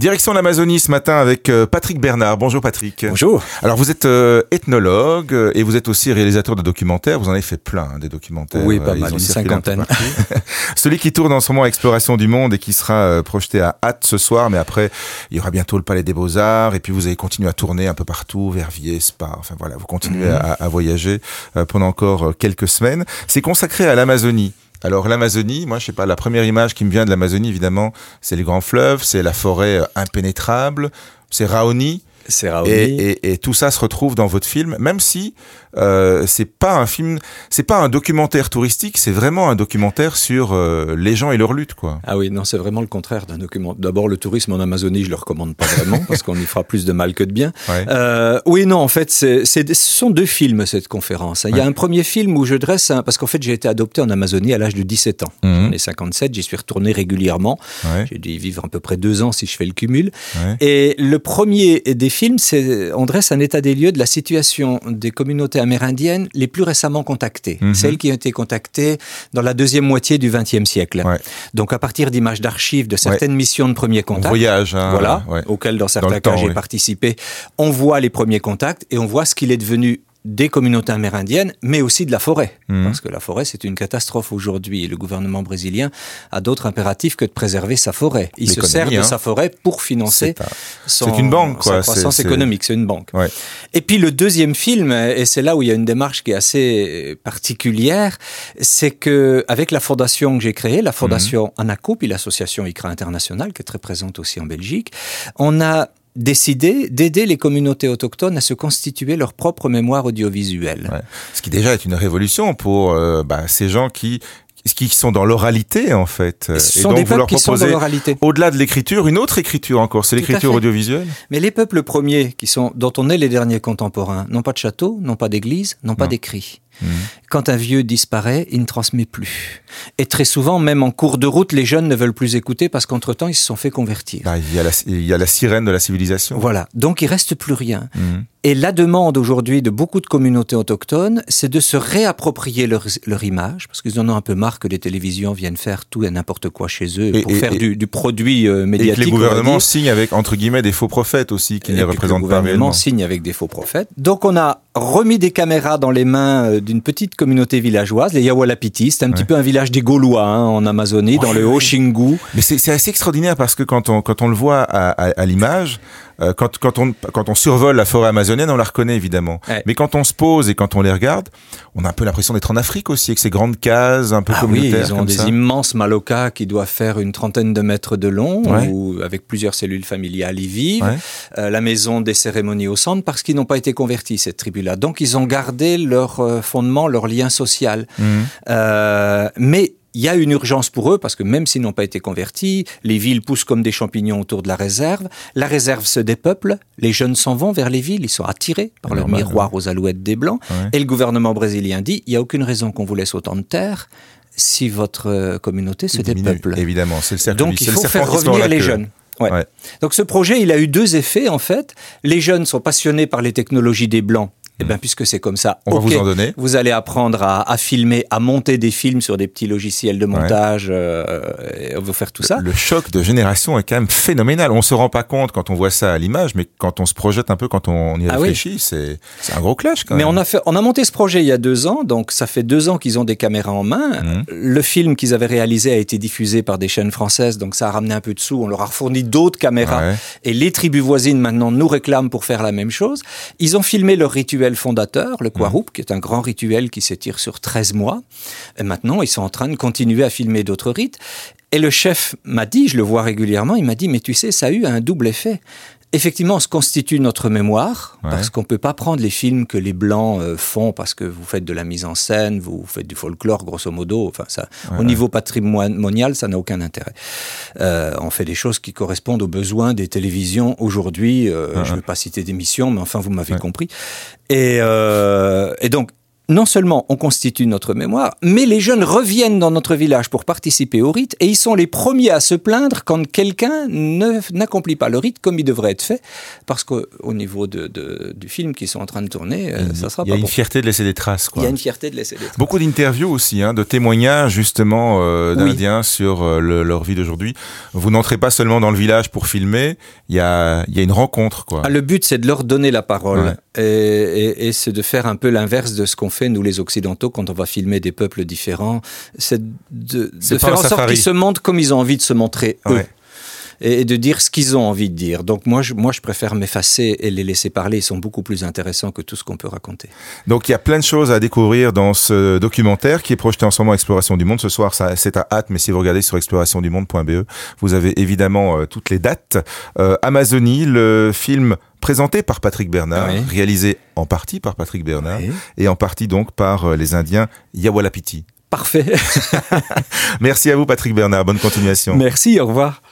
Direction l'Amazonie ce matin avec euh, Patrick Bernard. Bonjour Patrick. Bonjour. Alors vous êtes euh, ethnologue euh, et vous êtes aussi réalisateur de documentaires. Vous en avez fait plein hein, des documentaires. Oui, pas mal, une cinquantaine. Celui qui tourne en ce moment Exploration du monde et qui sera projeté à Hâte ce soir, mais après il y aura bientôt le Palais des Beaux Arts et puis vous allez continuer à tourner un peu partout, Verviers, Spa. Enfin voilà, vous continuez mhm. à, à, voyager pendant encore quelques semaines. C'est consacré à l'Amazonie. Alors l'Amazonie, moi je sais pas, la première image qui me vient de l'Amazonie évidemment, c'est les grands fleuves, c'est la forêt euh, impénétrable, c'est Raoni. Et, et, tout ça se retrouve dans votre film, même si euh, c'est pas un film, c'est pas un documentaire touristique, c'est vraiment un documentaire sur euh, les gens et leur lutte, quoi. Ah oui, non, c'est vraiment le contraire d'un document. D'abord, le tourisme en Amazonie, je le recommande pas vraiment parce qu'on y fera plus de mal que de bien. Euh, oui, non, en fait, c'est, ce sont deux films cette conférence. Il y a un premier film où je dresse, parce qu'en fait, j'ai été adopté en Amazonie à l'âge de 17 ans. Mmh. J'en ai 57, j'y suis retourné régulièrement. J'ai dû y vivre à peu près deux ans si je fais le cumul. Et le premier des films, c'est on dresse un état des lieux de la situation des communautés amérindiennes les plus récemment contactées, mhm. celles qui ont été contactées dans la deuxième moitié du XXe siècle. Donc à partir d'images d'archives de certaines missions de premiers contacts, voyage, hein, voilà, auxquelles dans certains cas j'ai participé, on voit les premiers contacts et on voit ce qu'il est devenu des communautés amérindiennes, mais aussi de la forêt. Mhm. Parce que la forêt, c'est une catastrophe aujourd'hui. Et le gouvernement brésilien a d'autres impératifs que de préserver sa forêt. Il se sert de hein. sa forêt pour financer son, une banque, quoi. sa croissance économique. C'est une banque. Et puis le deuxième film, et c'est là où il y a une démarche qui est assez particulière, c'est que avec la fondation que j'ai créée, la fondation mmh. ANACO, puis l'association ICRA International, qui est très présente aussi en Belgique, on a décidé d'aider les communautés autochtones à se constituer leur propre mémoire audiovisuelle. Ce qui déjà est une révolution pour euh, bah, ces gens qui qui sont dans l'oralité en fait. Ce sont des peuples qui sont dans l'oralité. Au-delà de l'écriture, une autre écriture encore, c'est l'écriture audiovisuelle. Mais les peuples premiers, qui sont, dont on est les derniers contemporains, n'ont pas de château, n'ont pas d'église, n'ont pas d'écrit. Mmh. Quand un vieux disparaît, il ne transmet plus. Et très souvent, même en cours de route, les jeunes ne veulent plus écouter parce qu'entre-temps, ils se sont fait convertir. Ah, il, y a la, il, y a la, sirène de la civilisation. Voilà. Donc, il reste plus rien. Mmh. Et la demande aujourd'hui de beaucoup de communautés autochtones, c'est de se réapproprier leur, leur image, parce qu'ils en ont un peu marre que les télévisions viennent faire tout et n'importe quoi chez eux pour faire du, du, produit euh, médiatique. Et que les gouvernements signent avec, entre guillemets, des faux prophètes aussi, qui ne les représentent pas réellement. Le gouvernement signe avec des faux prophètes. Donc, on a remis des caméras dans les mains euh, d'une petite communauté villageoise, les Yawalapiti. C'est un petit peu un village des Gaulois hein, en Amazonie, dans le Haut-Xingu. Mais c'est assez extraordinaire parce que quand on, quand on le voit à, à, à l'image, euh, quand, quand, on, quand on survole la forêt amazonienne, on la reconnaît évidemment. Mais quand on se pose et quand on les regarde, on a un peu l'impression d'être en Afrique aussi, avec ces grandes cases un peu ah communautaires. Oui, ils ont des immenses malocas qui doivent faire une trentaine de mètres de long, avec plusieurs cellules familiales y vivent. Euh, la maison des cérémonies au centre, parce qu'ils n'ont pas été convertis, cette tribu-là. Donc ils ont gardé leur euh, fondement, leur lien social. Mmh. Euh, mais il y a une urgence pour eux parce que même s'ils n'ont pas été convertis, les villes poussent comme des champignons autour de la réserve. La réserve se dépeuple, les jeunes s'en vont vers les villes, ils sont attirés par leur miroir aux alouettes des blancs. Et le gouvernement brésilien dit il n'y a aucune raison qu'on vous laisse autant de terre si votre euh, communauté se dépeuple. Évidemment, c'est le cercle. Donc il faut faire revenir les jeunes. Ouais. Donc ce projet, il a eu deux effets en fait. Les jeunes sont passionnés par les technologies des blancs eh bien, puisque c'est comme ça, on va vous en donner. Vous allez apprendre à, filmer, à monter des films sur des petits logiciels de montage. Euh, on va faire tout ça. Le choc de génération est quand même phénoménal. On se rend pas compte quand on voit ça à l'image, mais quand on se projette un peu, quand on y ah réfléchit, c'est un gros clash. Quand mais on a fait, on a monté ce projet il y a deux ans, donc ça fait deux ans qu'ils ont des caméras en main. Mmh. Le film qu'ils avaient réalisé a été diffusé par des chaînes françaises, donc ça a ramené un peu de sous. On leur a fourni d'autres caméras et les tribus voisines maintenant nous réclament pour faire la même chose. Ils ont filmé leur rituel fondateur, le Kwarup, mmh. qui est un grand rituel qui s'étire sur 13 mois. Et maintenant, ils sont en train de continuer à filmer d'autres rites. Et le chef m'a dit, je le vois régulièrement, il m'a dit, mais tu sais, ça a eu un double effet effectivement, on se constitue notre mémoire, parce qu'on ne peut pas prendre les films que les Blancs euh, font, parce que vous faites de la mise en scène, vous faites du folklore, grosso modo. Enfin, ça, au niveau patrimonial, ça n'a aucun intérêt. Euh, on fait des choses qui correspondent aux besoins des télévisions aujourd'hui. Euh, je ne vais pas citer d'émissions, mais enfin, vous m'avez compris. Et, et donc, non seulement on constitue notre mémoire, mais les jeunes reviennent dans notre village pour participer au rite et ils sont les premiers à se plaindre quand quelqu'un n'accomplit pas le rite comme il devrait être fait, parce qu'au niveau de, du film qu'ils sont en train de tourner, euh, ça sera pas. Il y a une fierté de laisser des traces. Quoi. Il y a une fierté de laisser des traces. Beaucoup d'interviews aussi, hein, de témoignages justement euh, d'Indiens sur euh, leur vie d'aujourd'hui. Vous n'entrez pas seulement dans le village pour filmer, il y a, il y a une rencontre. Quoi. Ah, le but, c'est de leur donner la parole et, et c'est de faire un peu l'inverse de ce qu'on fait, nous les Occidentaux, quand on va filmer des peuples différents. C'est de, faire en sorte qu'ils se montrent comme ils ont envie de se montrer eux. Et de dire ce qu'ils ont envie de dire. Donc moi, je, moi, je préfère m'effacer et les laisser parler. Ils sont beaucoup plus intéressants que tout ce qu'on peut raconter. Donc il y a plein de choses à découvrir dans ce documentaire qui est projeté en ce moment Exploration du Monde. Ce soir, c'est à hâte, mais si vous regardez sur explorationdumonde.be, vous avez évidemment euh, toutes les dates. Euh, Amazonie, le film présenté par Patrick Bernard, réalisé en partie par Patrick Bernard et en partie donc par euh, les Indiens Yawalapiti. Parfait. Merci à vous Patrick Bernard, bonne continuation. Merci, au revoir.